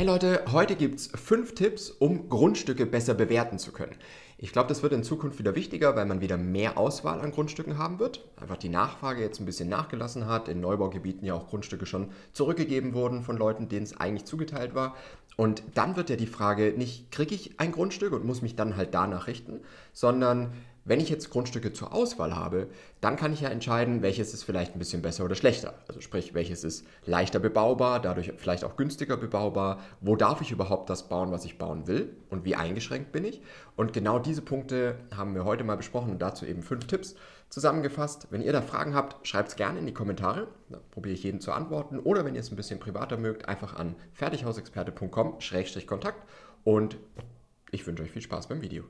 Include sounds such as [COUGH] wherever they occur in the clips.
Hey Leute, heute gibt es fünf Tipps, um Grundstücke besser bewerten zu können. Ich glaube, das wird in Zukunft wieder wichtiger, weil man wieder mehr Auswahl an Grundstücken haben wird. Einfach die Nachfrage jetzt ein bisschen nachgelassen hat. In Neubaugebieten ja auch Grundstücke schon zurückgegeben wurden von Leuten, denen es eigentlich zugeteilt war. Und dann wird ja die Frage nicht, kriege ich ein Grundstück und muss mich dann halt danach richten, sondern wenn ich jetzt Grundstücke zur Auswahl habe, dann kann ich ja entscheiden, welches ist vielleicht ein bisschen besser oder schlechter. Also sprich, welches ist leichter bebaubar, dadurch vielleicht auch günstiger bebaubar, wo darf ich überhaupt das bauen, was ich bauen will und wie eingeschränkt bin ich. Und genau diese Punkte haben wir heute mal besprochen und dazu eben fünf Tipps zusammengefasst. Wenn ihr da Fragen habt, schreibt es gerne in die Kommentare. Da probiere ich jeden zu antworten. Oder wenn ihr es ein bisschen privater mögt, einfach an fertighausexperte.com-kontakt und ich wünsche euch viel Spaß beim Video.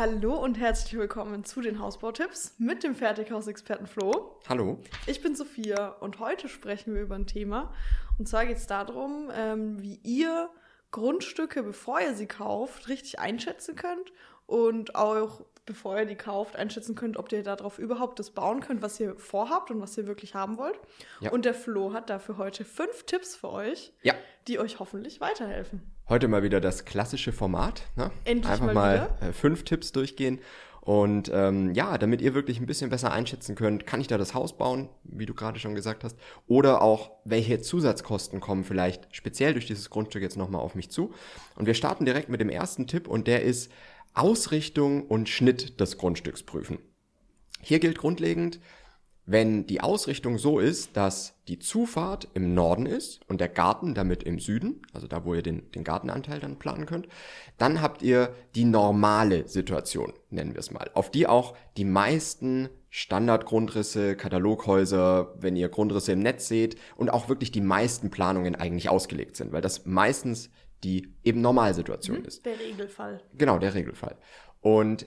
Hallo und herzlich willkommen zu den Hausbautipps mit dem Fertighausexperten Flo. Hallo. Ich bin Sophia und heute sprechen wir über ein Thema. Und zwar geht es darum, ähm, wie ihr Grundstücke, bevor ihr sie kauft, richtig einschätzen könnt und auch bevor ihr die kauft, einschätzen könnt, ob ihr darauf überhaupt das bauen könnt, was ihr vorhabt und was ihr wirklich haben wollt. Ja. Und der Flo hat dafür heute fünf Tipps für euch, ja. die euch hoffentlich weiterhelfen. Heute mal wieder das klassische Format. Ne? Endlich Einfach mal, mal äh, fünf Tipps durchgehen. Und ähm, ja, damit ihr wirklich ein bisschen besser einschätzen könnt, kann ich da das Haus bauen, wie du gerade schon gesagt hast, oder auch welche Zusatzkosten kommen vielleicht speziell durch dieses Grundstück jetzt nochmal auf mich zu. Und wir starten direkt mit dem ersten Tipp und der ist Ausrichtung und Schnitt des Grundstücks prüfen. Hier gilt grundlegend, wenn die Ausrichtung so ist, dass die Zufahrt im Norden ist und der Garten damit im Süden, also da, wo ihr den, den Gartenanteil dann planen könnt, dann habt ihr die normale Situation, nennen wir es mal, auf die auch die meisten Standardgrundrisse, Kataloghäuser, wenn ihr Grundrisse im Netz seht und auch wirklich die meisten Planungen eigentlich ausgelegt sind, weil das meistens die eben Normalsituation mhm, ist. Der Regelfall. Genau, der Regelfall. Und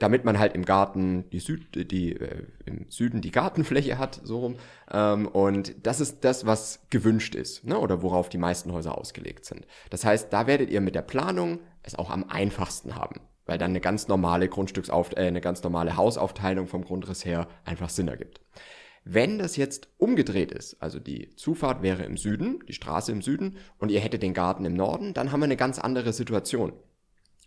damit man halt im Garten die, Süd, die äh, im Süden die Gartenfläche hat, so rum. Ähm, und das ist das, was gewünscht ist, ne? oder worauf die meisten Häuser ausgelegt sind. Das heißt, da werdet ihr mit der Planung es auch am einfachsten haben, weil dann eine ganz normale Grundstücksauf äh, eine ganz normale Hausaufteilung vom Grundriss her einfach Sinn ergibt. Wenn das jetzt umgedreht ist, also die Zufahrt wäre im Süden, die Straße im Süden und ihr hättet den Garten im Norden, dann haben wir eine ganz andere Situation.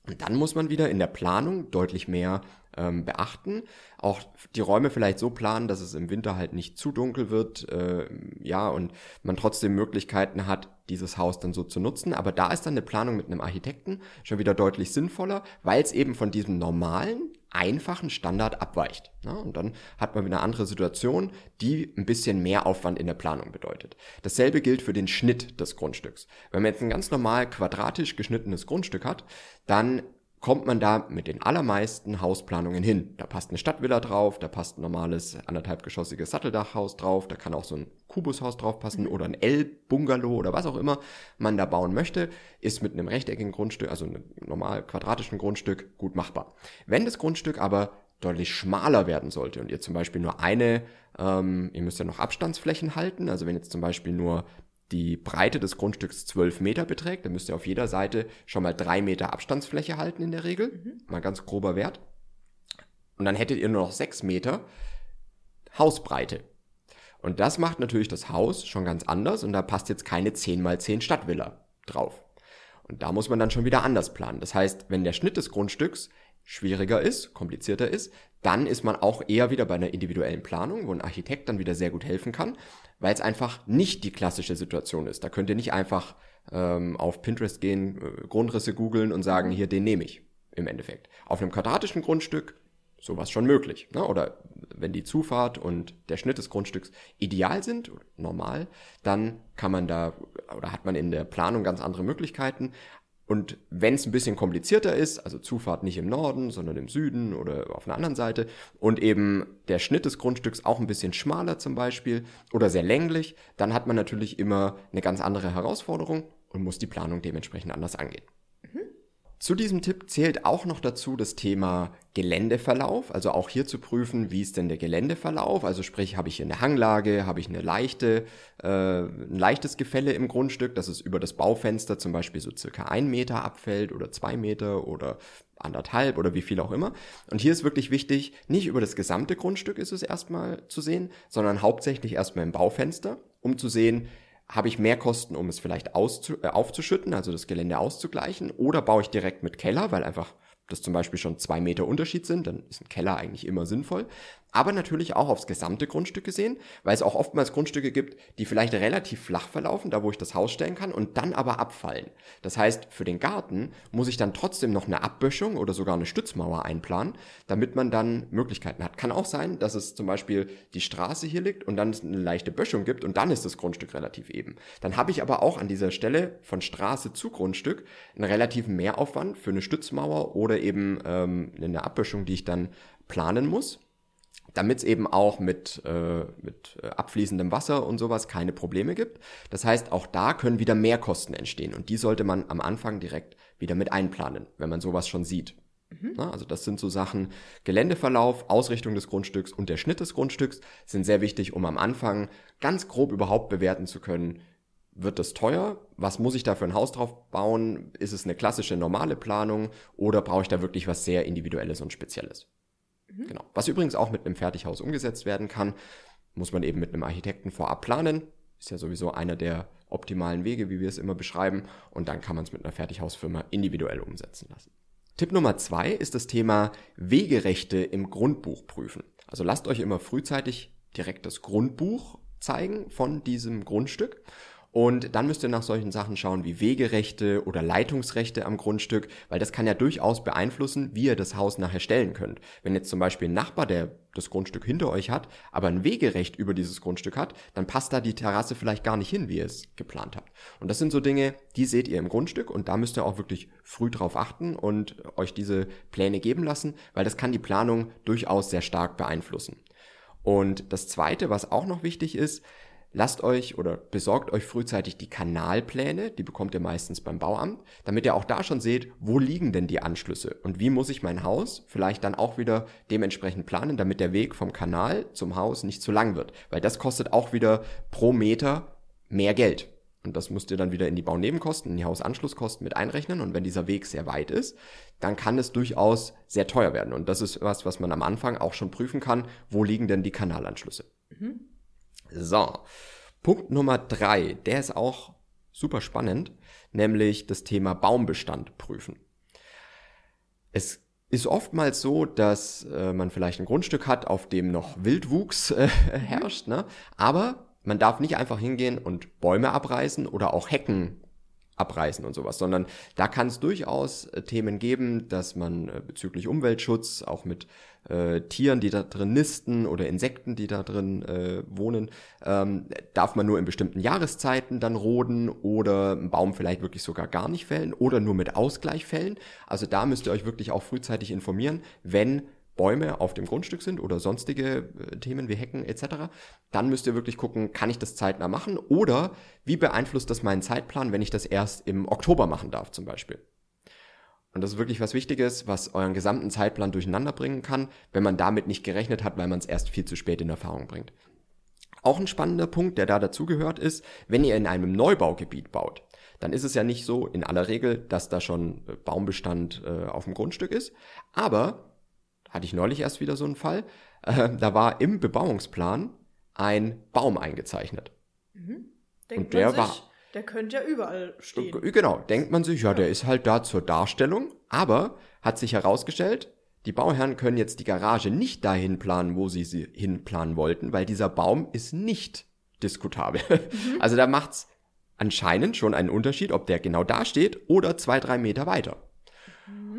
Und dann muss man wieder in der Planung deutlich mehr ähm, beachten. Auch die Räume vielleicht so planen, dass es im Winter halt nicht zu dunkel wird, äh, ja, und man trotzdem Möglichkeiten hat, dieses Haus dann so zu nutzen. Aber da ist dann eine Planung mit einem Architekten schon wieder deutlich sinnvoller, weil es eben von diesem normalen, einfachen Standard abweicht. Ja, und dann hat man wieder eine andere Situation, die ein bisschen mehr Aufwand in der Planung bedeutet. Dasselbe gilt für den Schnitt des Grundstücks. Wenn man jetzt ein ganz normal quadratisch geschnittenes Grundstück hat, dann kommt man da mit den allermeisten Hausplanungen hin. Da passt eine Stadtvilla drauf, da passt ein normales anderthalbgeschossiges Satteldachhaus drauf, da kann auch so ein Kubushaus drauf passen oder ein L-Bungalow oder was auch immer man da bauen möchte, ist mit einem rechteckigen Grundstück, also einem normal quadratischen Grundstück gut machbar. Wenn das Grundstück aber deutlich schmaler werden sollte und ihr zum Beispiel nur eine, ähm, ihr müsst ja noch Abstandsflächen halten, also wenn jetzt zum Beispiel nur die Breite des Grundstücks 12 Meter beträgt, dann müsst ihr auf jeder Seite schon mal drei Meter Abstandsfläche halten in der Regel. Mhm. Mal ganz grober Wert. Und dann hättet ihr nur noch sechs Meter Hausbreite. Und das macht natürlich das Haus schon ganz anders und da passt jetzt keine 10 mal 10 Stadtvilla drauf. Und da muss man dann schon wieder anders planen. Das heißt, wenn der Schnitt des Grundstücks schwieriger ist, komplizierter ist, dann ist man auch eher wieder bei einer individuellen Planung, wo ein Architekt dann wieder sehr gut helfen kann, weil es einfach nicht die klassische Situation ist. Da könnt ihr nicht einfach ähm, auf Pinterest gehen, äh, Grundrisse googeln und sagen, hier, den nehme ich im Endeffekt. Auf einem quadratischen Grundstück sowas schon möglich. Ne? Oder wenn die Zufahrt und der Schnitt des Grundstücks ideal sind, normal, dann kann man da oder hat man in der Planung ganz andere Möglichkeiten. Und wenn es ein bisschen komplizierter ist, also Zufahrt nicht im Norden, sondern im Süden oder auf einer anderen Seite und eben der Schnitt des Grundstücks auch ein bisschen schmaler zum Beispiel oder sehr länglich, dann hat man natürlich immer eine ganz andere Herausforderung und muss die Planung dementsprechend anders angehen. Zu diesem Tipp zählt auch noch dazu das Thema Geländeverlauf, also auch hier zu prüfen, wie ist denn der Geländeverlauf, also sprich, habe ich hier eine Hanglage, habe ich eine leichte, äh, ein leichtes Gefälle im Grundstück, dass es über das Baufenster zum Beispiel so circa ein Meter abfällt oder zwei Meter oder anderthalb oder wie viel auch immer. Und hier ist wirklich wichtig, nicht über das gesamte Grundstück ist es erstmal zu sehen, sondern hauptsächlich erstmal im Baufenster, um zu sehen, habe ich mehr Kosten, um es vielleicht auszu äh, aufzuschütten, also das Gelände auszugleichen, oder baue ich direkt mit Keller, weil einfach das zum Beispiel schon zwei Meter Unterschied sind, dann ist ein Keller eigentlich immer sinnvoll aber natürlich auch aufs gesamte Grundstück gesehen, weil es auch oftmals Grundstücke gibt, die vielleicht relativ flach verlaufen, da wo ich das Haus stellen kann, und dann aber abfallen. Das heißt, für den Garten muss ich dann trotzdem noch eine Abböschung oder sogar eine Stützmauer einplanen, damit man dann Möglichkeiten hat. Kann auch sein, dass es zum Beispiel die Straße hier liegt und dann es eine leichte Böschung gibt und dann ist das Grundstück relativ eben. Dann habe ich aber auch an dieser Stelle von Straße zu Grundstück einen relativen Mehraufwand für eine Stützmauer oder eben ähm, eine Abböschung, die ich dann planen muss damit es eben auch mit, äh, mit äh, abfließendem Wasser und sowas keine Probleme gibt. Das heißt, auch da können wieder mehr Kosten entstehen und die sollte man am Anfang direkt wieder mit einplanen, wenn man sowas schon sieht. Mhm. Na, also das sind so Sachen, Geländeverlauf, Ausrichtung des Grundstücks und der Schnitt des Grundstücks sind sehr wichtig, um am Anfang ganz grob überhaupt bewerten zu können, wird das teuer? Was muss ich da für ein Haus drauf bauen? Ist es eine klassische normale Planung oder brauche ich da wirklich was sehr Individuelles und Spezielles? Mhm. Genau. Was übrigens auch mit einem Fertighaus umgesetzt werden kann, muss man eben mit einem Architekten vorab planen. Ist ja sowieso einer der optimalen Wege, wie wir es immer beschreiben. Und dann kann man es mit einer Fertighausfirma individuell umsetzen lassen. Tipp Nummer zwei ist das Thema Wegerechte im Grundbuch prüfen. Also lasst euch immer frühzeitig direkt das Grundbuch zeigen von diesem Grundstück und dann müsst ihr nach solchen Sachen schauen wie Wegerechte oder Leitungsrechte am Grundstück, weil das kann ja durchaus beeinflussen, wie ihr das Haus nachher stellen könnt. Wenn jetzt zum Beispiel ein Nachbar, der das Grundstück hinter euch hat, aber ein Wegerecht über dieses Grundstück hat, dann passt da die Terrasse vielleicht gar nicht hin, wie ihr es geplant habt. Und das sind so Dinge, die seht ihr im Grundstück und da müsst ihr auch wirklich früh drauf achten und euch diese Pläne geben lassen, weil das kann die Planung durchaus sehr stark beeinflussen. Und das zweite, was auch noch wichtig ist, lasst euch oder besorgt euch frühzeitig die Kanalpläne, die bekommt ihr meistens beim Bauamt, damit ihr auch da schon seht, wo liegen denn die Anschlüsse und wie muss ich mein Haus vielleicht dann auch wieder dementsprechend planen, damit der Weg vom Kanal zum Haus nicht zu lang wird, weil das kostet auch wieder pro Meter mehr Geld. Und das müsst ihr dann wieder in die Baunebenkosten, in die Hausanschlusskosten mit einrechnen. Und wenn dieser Weg sehr weit ist, dann kann es durchaus sehr teuer werden. Und das ist was, was man am Anfang auch schon prüfen kann. Wo liegen denn die Kanalanschlüsse? Mhm. So, Punkt Nummer drei, der ist auch super spannend, nämlich das Thema Baumbestand prüfen. Es ist oftmals so, dass äh, man vielleicht ein Grundstück hat, auf dem noch Wildwuchs äh, herrscht, ne? aber man darf nicht einfach hingehen und Bäume abreißen oder auch Hecken abreißen und sowas, sondern da kann es durchaus äh, Themen geben, dass man äh, bezüglich Umweltschutz auch mit äh, Tieren, die da drin nisten oder Insekten, die da drin äh, wohnen, ähm, darf man nur in bestimmten Jahreszeiten dann roden oder einen Baum vielleicht wirklich sogar gar nicht fällen oder nur mit Ausgleich fällen. Also da müsst ihr euch wirklich auch frühzeitig informieren, wenn Bäume auf dem Grundstück sind oder sonstige äh, Themen wie Hecken etc., dann müsst ihr wirklich gucken, kann ich das zeitnah machen oder wie beeinflusst das meinen Zeitplan, wenn ich das erst im Oktober machen darf zum Beispiel. Und das ist wirklich was Wichtiges, was euren gesamten Zeitplan durcheinander bringen kann, wenn man damit nicht gerechnet hat, weil man es erst viel zu spät in Erfahrung bringt. Auch ein spannender Punkt, der da dazugehört, ist, wenn ihr in einem Neubaugebiet baut, dann ist es ja nicht so in aller Regel, dass da schon äh, Baumbestand äh, auf dem Grundstück ist, aber hatte ich neulich erst wieder so einen Fall, äh, da war im Bebauungsplan ein Baum eingezeichnet. Mhm. und der sich, war. Der könnte ja überall stehen. Genau, denkt man sich, ja, ja, der ist halt da zur Darstellung, aber hat sich herausgestellt, die Bauherren können jetzt die Garage nicht dahin planen, wo sie sie hinplanen wollten, weil dieser Baum ist nicht diskutabel. Mhm. Also da macht's anscheinend schon einen Unterschied, ob der genau da steht oder zwei, drei Meter weiter.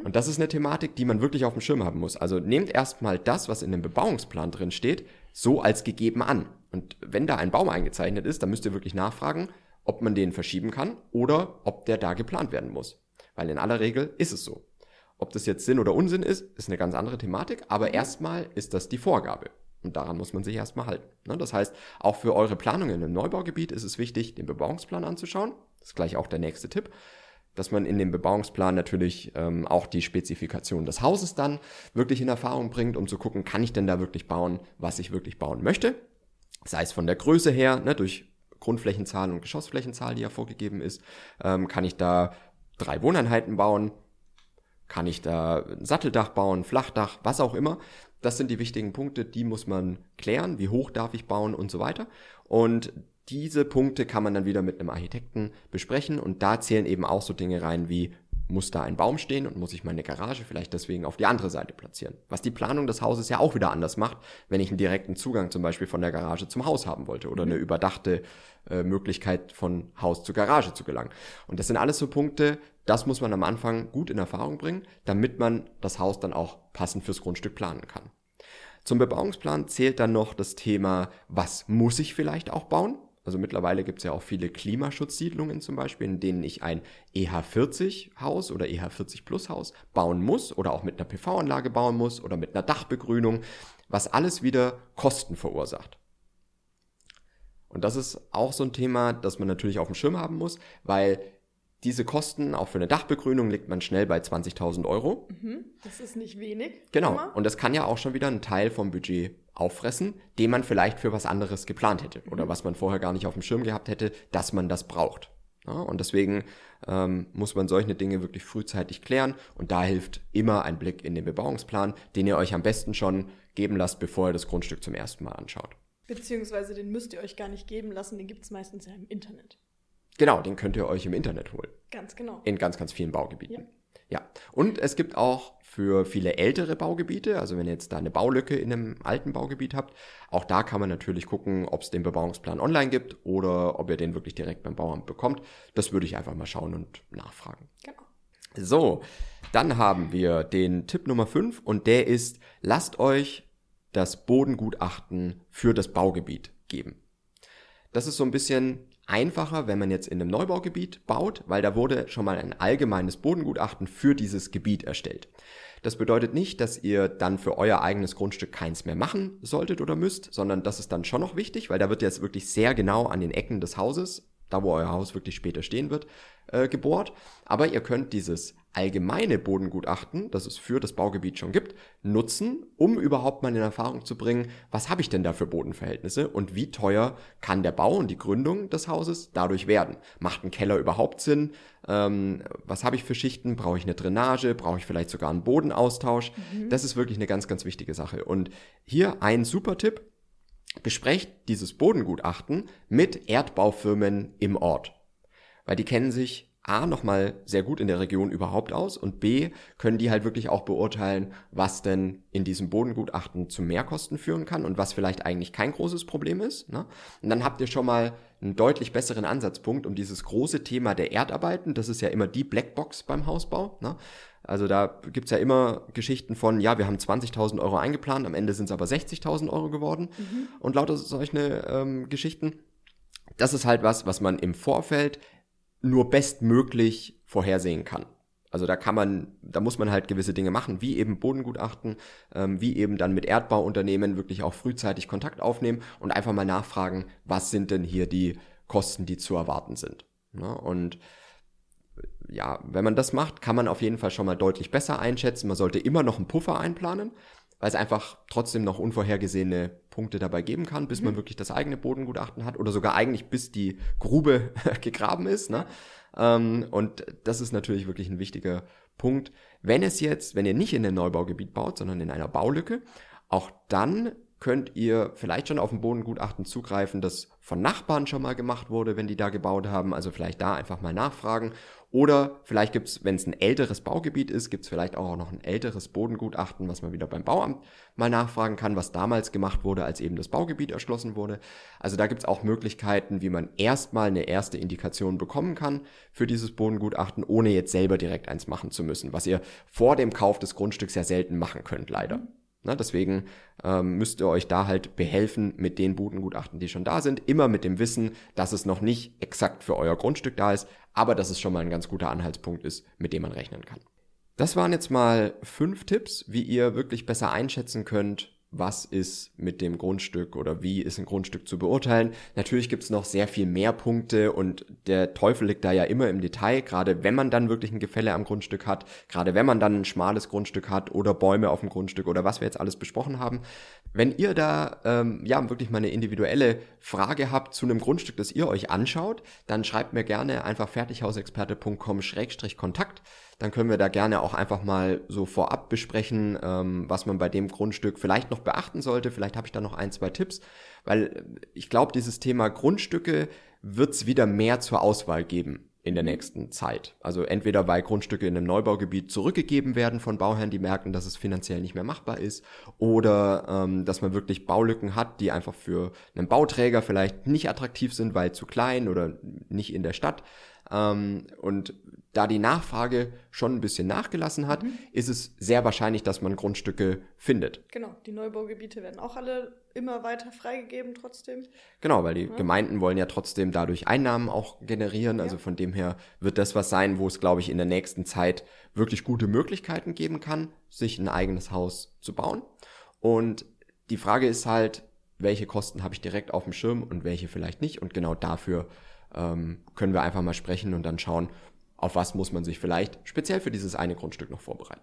Und das ist eine Thematik, die man wirklich auf dem Schirm haben muss. Also nehmt erstmal das, was in dem Bebauungsplan drin steht, so als gegeben an. Und wenn da ein Baum eingezeichnet ist, dann müsst ihr wirklich nachfragen, ob man den verschieben kann oder ob der da geplant werden muss. Weil in aller Regel ist es so. Ob das jetzt Sinn oder Unsinn ist, ist eine ganz andere Thematik, aber mhm. erstmal ist das die Vorgabe. Und daran muss man sich erstmal halten. Ne, das heißt, auch für eure Planung in einem Neubaugebiet ist es wichtig, den Bebauungsplan anzuschauen. Das ist gleich auch der nächste Tipp dass man in dem Bebauungsplan natürlich ähm, auch die Spezifikation des Hauses dann wirklich in Erfahrung bringt, um zu gucken, kann ich denn da wirklich bauen, was ich wirklich bauen möchte. Sei es von der Größe her, ne, durch Grundflächenzahl und Geschossflächenzahl, die ja vorgegeben ist, ähm, kann ich da drei Wohneinheiten bauen, kann ich da ein Satteldach bauen, Flachdach, was auch immer. Das sind die wichtigen Punkte, die muss man klären. Wie hoch darf ich bauen und so weiter. Und diese Punkte kann man dann wieder mit einem Architekten besprechen und da zählen eben auch so Dinge rein wie muss da ein Baum stehen und muss ich meine Garage vielleicht deswegen auf die andere Seite platzieren. Was die Planung des Hauses ja auch wieder anders macht, wenn ich einen direkten Zugang zum Beispiel von der Garage zum Haus haben wollte oder eine mhm. überdachte äh, Möglichkeit von Haus zu Garage zu gelangen. Und das sind alles so Punkte, das muss man am Anfang gut in Erfahrung bringen, damit man das Haus dann auch passend fürs Grundstück planen kann. Zum Bebauungsplan zählt dann noch das Thema, was muss ich vielleicht auch bauen? Also mittlerweile gibt es ja auch viele Klimaschutzsiedlungen zum Beispiel, in denen ich ein EH40-Haus oder EH40-Plus-Haus bauen muss oder auch mit einer PV-Anlage bauen muss oder mit einer Dachbegrünung, was alles wieder Kosten verursacht. Und das ist auch so ein Thema, das man natürlich auf dem Schirm haben muss, weil diese Kosten, auch für eine Dachbegrünung, liegt man schnell bei 20.000 Euro. Mhm, das ist nicht wenig. Genau. Immer. Und das kann ja auch schon wieder einen Teil vom Budget auffressen, den man vielleicht für was anderes geplant hätte mhm. oder was man vorher gar nicht auf dem Schirm gehabt hätte, dass man das braucht. Ja, und deswegen ähm, muss man solche Dinge wirklich frühzeitig klären und da hilft immer ein Blick in den Bebauungsplan, den ihr euch am besten schon geben lasst, bevor ihr das Grundstück zum ersten Mal anschaut. Beziehungsweise den müsst ihr euch gar nicht geben lassen, den gibt es meistens ja im Internet. Genau, den könnt ihr euch im Internet holen. Ganz genau. In ganz, ganz vielen Baugebieten. Ja. Ja, und es gibt auch für viele ältere Baugebiete, also wenn ihr jetzt da eine Baulücke in einem alten Baugebiet habt, auch da kann man natürlich gucken, ob es den Bebauungsplan online gibt oder ob ihr den wirklich direkt beim Bauamt bekommt. Das würde ich einfach mal schauen und nachfragen. Genau. So, dann haben wir den Tipp Nummer 5 und der ist, lasst euch das Bodengutachten für das Baugebiet geben. Das ist so ein bisschen einfacher, wenn man jetzt in einem Neubaugebiet baut, weil da wurde schon mal ein allgemeines Bodengutachten für dieses Gebiet erstellt. Das bedeutet nicht, dass ihr dann für euer eigenes Grundstück keins mehr machen solltet oder müsst, sondern das ist dann schon noch wichtig, weil da wird jetzt wirklich sehr genau an den Ecken des Hauses, da wo euer Haus wirklich später stehen wird, äh, gebohrt. Aber ihr könnt dieses allgemeine Bodengutachten, das es für das Baugebiet schon gibt, nutzen, um überhaupt mal in Erfahrung zu bringen, was habe ich denn da für Bodenverhältnisse und wie teuer kann der Bau und die Gründung des Hauses dadurch werden. Macht ein Keller überhaupt Sinn? Ähm, was habe ich für Schichten? Brauche ich eine Drainage? Brauche ich vielleicht sogar einen Bodenaustausch? Mhm. Das ist wirklich eine ganz, ganz wichtige Sache. Und hier ein super Tipp. Besprecht dieses Bodengutachten mit Erdbaufirmen im Ort. Weil die kennen sich A nochmal sehr gut in der Region überhaupt aus und B können die halt wirklich auch beurteilen, was denn in diesem Bodengutachten zu Mehrkosten führen kann und was vielleicht eigentlich kein großes Problem ist. Ne? Und dann habt ihr schon mal einen deutlich besseren Ansatzpunkt, um dieses große Thema der Erdarbeiten, das ist ja immer die Blackbox beim Hausbau. Ne? Also da gibt's ja immer Geschichten von, ja, wir haben 20.000 Euro eingeplant, am Ende sind es aber 60.000 Euro geworden mhm. und lauter solche ähm, Geschichten. Das ist halt was, was man im Vorfeld nur bestmöglich vorhersehen kann. Also da kann man, da muss man halt gewisse Dinge machen, wie eben Bodengutachten, ähm, wie eben dann mit Erdbauunternehmen wirklich auch frühzeitig Kontakt aufnehmen und einfach mal nachfragen, was sind denn hier die Kosten, die zu erwarten sind. Ne? Und ja, wenn man das macht, kann man auf jeden Fall schon mal deutlich besser einschätzen. Man sollte immer noch einen Puffer einplanen, weil es einfach trotzdem noch unvorhergesehene Punkte dabei geben kann, bis mhm. man wirklich das eigene Bodengutachten hat oder sogar eigentlich bis die Grube [LAUGHS] gegraben ist. Ne? Ähm, und das ist natürlich wirklich ein wichtiger Punkt. Wenn es jetzt, wenn ihr nicht in ein Neubaugebiet baut, sondern in einer Baulücke, auch dann könnt ihr vielleicht schon auf ein Bodengutachten zugreifen, das von Nachbarn schon mal gemacht wurde, wenn die da gebaut haben. Also vielleicht da einfach mal nachfragen oder vielleicht gibt es, wenn es ein älteres Baugebiet ist, gibt es vielleicht auch noch ein älteres Bodengutachten, was man wieder beim Bauamt mal nachfragen kann, was damals gemacht wurde, als eben das Baugebiet erschlossen wurde. Also da gibt es auch Möglichkeiten, wie man erstmal eine erste Indikation bekommen kann für dieses Bodengutachten, ohne jetzt selber direkt eins machen zu müssen, was ihr vor dem Kauf des Grundstücks ja selten machen könnt, leider. Na, deswegen ähm, müsst ihr euch da halt behelfen mit den Bodengutachten, die schon da sind. Immer mit dem Wissen, dass es noch nicht exakt für euer Grundstück da ist, aber dass es schon mal ein ganz guter Anhaltspunkt ist, mit dem man rechnen kann. Das waren jetzt mal fünf Tipps, wie ihr wirklich besser einschätzen könnt, was ist mit dem Grundstück oder wie ist ein Grundstück zu beurteilen. Natürlich gibt es noch sehr viel mehr Punkte und der Teufel liegt da ja immer im Detail, gerade wenn man dann wirklich ein Gefälle am Grundstück hat, gerade wenn man dann ein schmales Grundstück hat oder Bäume auf dem Grundstück oder was wir jetzt alles besprochen haben. Wenn ihr da ähm, ja wirklich mal eine individuelle Frage habt zu einem Grundstück, das ihr euch anschaut, dann schreibt mir gerne einfach fertighausexperte.com-kontakt dann können wir da gerne auch einfach mal so vorab besprechen, ähm, was man bei dem Grundstück vielleicht noch beachten sollte. Vielleicht habe ich da noch ein, zwei Tipps, weil äh, ich glaube, dieses Thema Grundstücke wird es wieder mehr zur Auswahl geben in der nächsten Zeit. Also entweder weil Grundstücke in einem Neubaugebiet zurückgegeben werden von Bauherren, die merken, dass es finanziell nicht mehr machbar ist, oder ähm, dass man wirklich Baulücken hat, die einfach für einen Bauträger vielleicht nicht attraktiv sind, weil zu klein oder nicht in der Stadt. Ähm, und da die Nachfrage schon ein bisschen nachgelassen hat, mhm. ist es sehr wahrscheinlich, dass man Grundstücke findet. Genau, die Neubaugebiete werden auch alle immer weiter freigegeben trotzdem. Genau, weil die ja. Gemeinden wollen ja trotzdem dadurch Einnahmen auch generieren. Also ja. von dem her wird das was sein, wo es, glaube ich, in der nächsten Zeit wirklich gute Möglichkeiten geben kann, sich ein eigenes Haus zu bauen. Und die Frage ist halt, welche Kosten habe ich direkt auf dem Schirm und welche vielleicht nicht. Und genau dafür ähm, können wir einfach mal sprechen und dann schauen, auf was muss man sich vielleicht speziell für dieses eine Grundstück noch vorbereiten.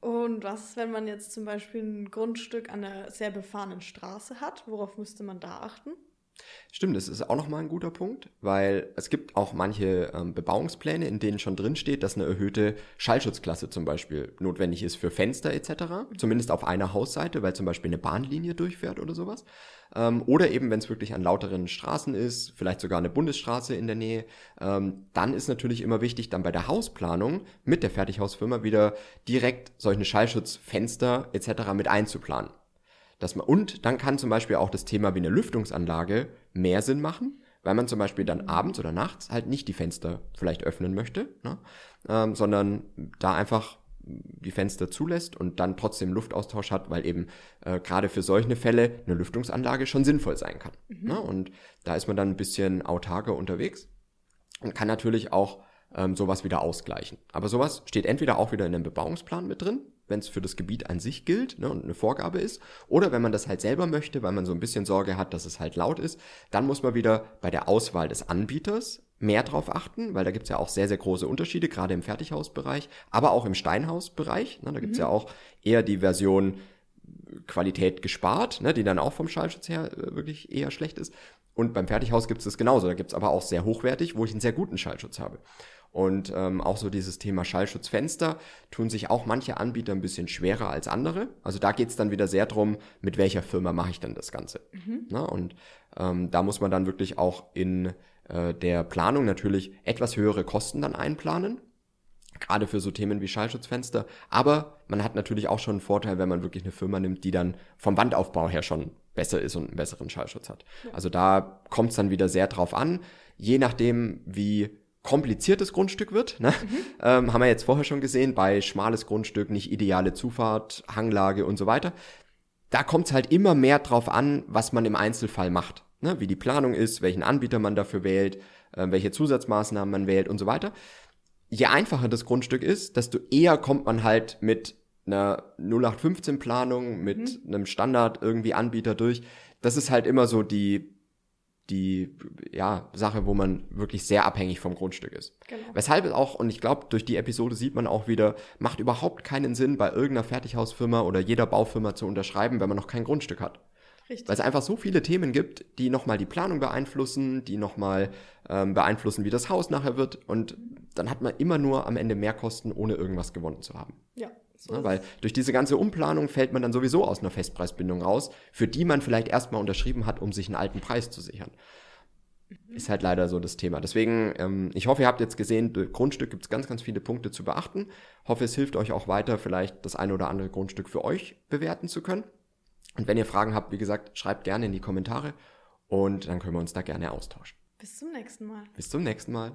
Und was wenn man jetzt zum Beispiel ein Grundstück an einer sehr befahrenen Straße hat? Worauf müsste man da achten? Stimmt, das ist auch nochmal ein guter Punkt, weil es gibt auch manche ähm, Bebauungspläne, in denen schon drin steht, dass eine erhöhte Schallschutzklasse zum Beispiel notwendig ist für Fenster etc. Zumindest auf einer Hausseite, weil zum Beispiel eine Bahnlinie durchfährt oder sowas. Ähm, oder eben, wenn es wirklich an lauteren Straßen ist, vielleicht sogar eine Bundesstraße in der Nähe, ähm, dann ist natürlich immer wichtig, dann bei der Hausplanung mit der Fertighausfirma wieder direkt solche Schallschutzfenster etc. mit einzuplanen. Dass man, und dann kann zum Beispiel auch das Thema wie eine Lüftungsanlage mehr Sinn machen, weil man zum Beispiel dann abends oder nachts halt nicht die Fenster vielleicht öffnen möchte, ne? ähm, sondern da einfach die Fenster zulässt und dann trotzdem Luftaustausch hat, weil eben äh, gerade für solche Fälle eine Lüftungsanlage schon sinnvoll sein kann. Mhm. Ne? Und da ist man dann ein bisschen autarker unterwegs und kann natürlich auch ähm, sowas wieder ausgleichen. Aber sowas steht entweder auch wieder in einem Bebauungsplan mit drin, wenn es für das Gebiet an sich gilt ne, und eine Vorgabe ist, oder wenn man das halt selber möchte, weil man so ein bisschen Sorge hat, dass es halt laut ist, dann muss man wieder bei der Auswahl des Anbieters mehr drauf achten, weil da gibt's ja auch sehr, sehr große Unterschiede, gerade im Fertighausbereich, aber auch im Steinhausbereich. Ne, da gibt's mhm. ja auch eher die Version Qualität gespart, ne, die dann auch vom Schallschutz her äh, wirklich eher schlecht ist. Und beim Fertighaus gibt's das genauso. Da gibt's aber auch sehr hochwertig, wo ich einen sehr guten Schallschutz habe. Und ähm, auch so dieses Thema Schallschutzfenster tun sich auch manche Anbieter ein bisschen schwerer als andere. Also da geht's dann wieder sehr drum, mit welcher Firma mache ich denn das Ganze. Mhm. Na, und ähm, da muss man dann wirklich auch in äh, der Planung natürlich etwas höhere Kosten dann einplanen. Gerade für so Themen wie Schallschutzfenster. Aber man hat natürlich auch schon einen Vorteil, wenn man wirklich eine Firma nimmt, die dann vom Wandaufbau her schon besser ist und einen besseren Schallschutz hat. Ja. Also da kommt es dann wieder sehr drauf an. Je nachdem, wie kompliziertes Grundstück wird. Ne? Mhm. Ähm, haben wir jetzt vorher schon gesehen, bei schmales Grundstück, nicht ideale Zufahrt, Hanglage und so weiter. Da kommt es halt immer mehr drauf an, was man im Einzelfall macht. Ne? Wie die Planung ist, welchen Anbieter man dafür wählt, äh, welche Zusatzmaßnahmen man wählt und so weiter. Je einfacher das Grundstück ist, desto eher kommt man halt mit einer 0815 Planung, mit mhm. einem Standard irgendwie Anbieter durch. Das ist halt immer so die die ja, Sache, wo man wirklich sehr abhängig vom Grundstück ist. Genau. Weshalb es auch, und ich glaube, durch die Episode sieht man auch wieder, macht überhaupt keinen Sinn, bei irgendeiner Fertighausfirma oder jeder Baufirma zu unterschreiben, wenn man noch kein Grundstück hat. Richtig. Weil es einfach so viele Themen gibt, die nochmal die Planung beeinflussen, die nochmal ähm, beeinflussen, wie das Haus nachher wird. Und dann hat man immer nur am Ende mehr Kosten, ohne irgendwas gewonnen zu haben. Ja. Ja, weil durch diese ganze Umplanung fällt man dann sowieso aus einer Festpreisbindung raus, für die man vielleicht erstmal unterschrieben hat, um sich einen alten Preis zu sichern. Mhm. Ist halt leider so das Thema. Deswegen, ähm, ich hoffe, ihr habt jetzt gesehen, Grundstück gibt es ganz, ganz viele Punkte zu beachten. Hoffe, es hilft euch auch weiter, vielleicht das eine oder andere Grundstück für euch bewerten zu können. Und wenn ihr Fragen habt, wie gesagt, schreibt gerne in die Kommentare und dann können wir uns da gerne austauschen. Bis zum nächsten Mal. Bis zum nächsten Mal.